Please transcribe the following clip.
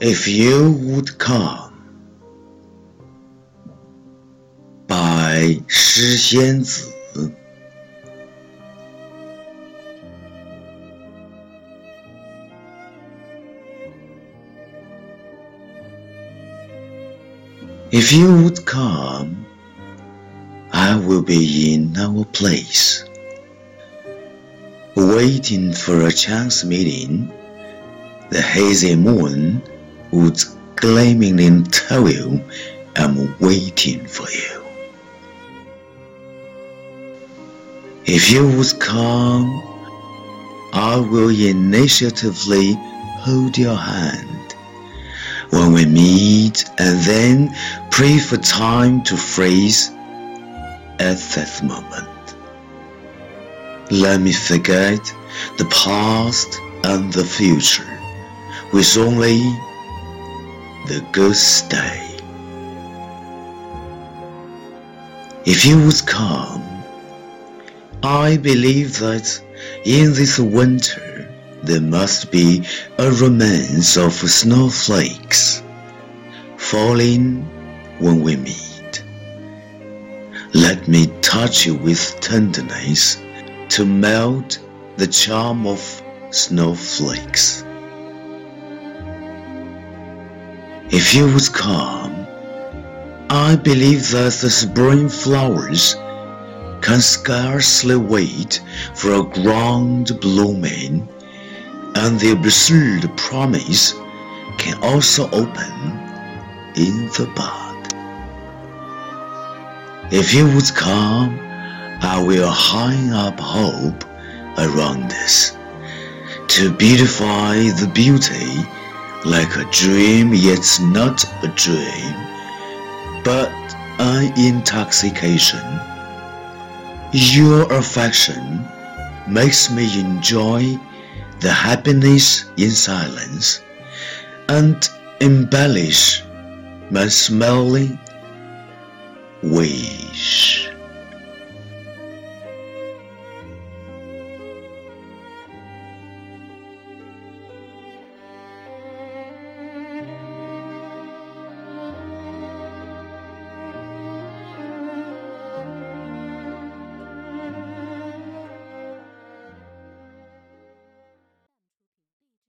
If You Would Come by 诗仙子 If you would come, I will be in our place, waiting for a chance meeting. The hazy moon would gleamingly tell you I'm waiting for you. If you would come, I will initiatively hold your hand when we meet and then pray for time to freeze at that moment. Let me forget the past and the future with only the good stay. If you would come, I believe that in this winter there must be a romance of snowflakes falling when we meet. Let me touch you with tenderness to melt the charm of snowflakes. If you would come, I believe that the spring flowers can scarcely wait for a ground blooming and the absurd promise can also open in the bud. If you would come, I will hang up hope around us to beautify the beauty like a dream yet not a dream, but an intoxication. Your affection makes me enjoy the happiness in silence and embellish my smiling wish.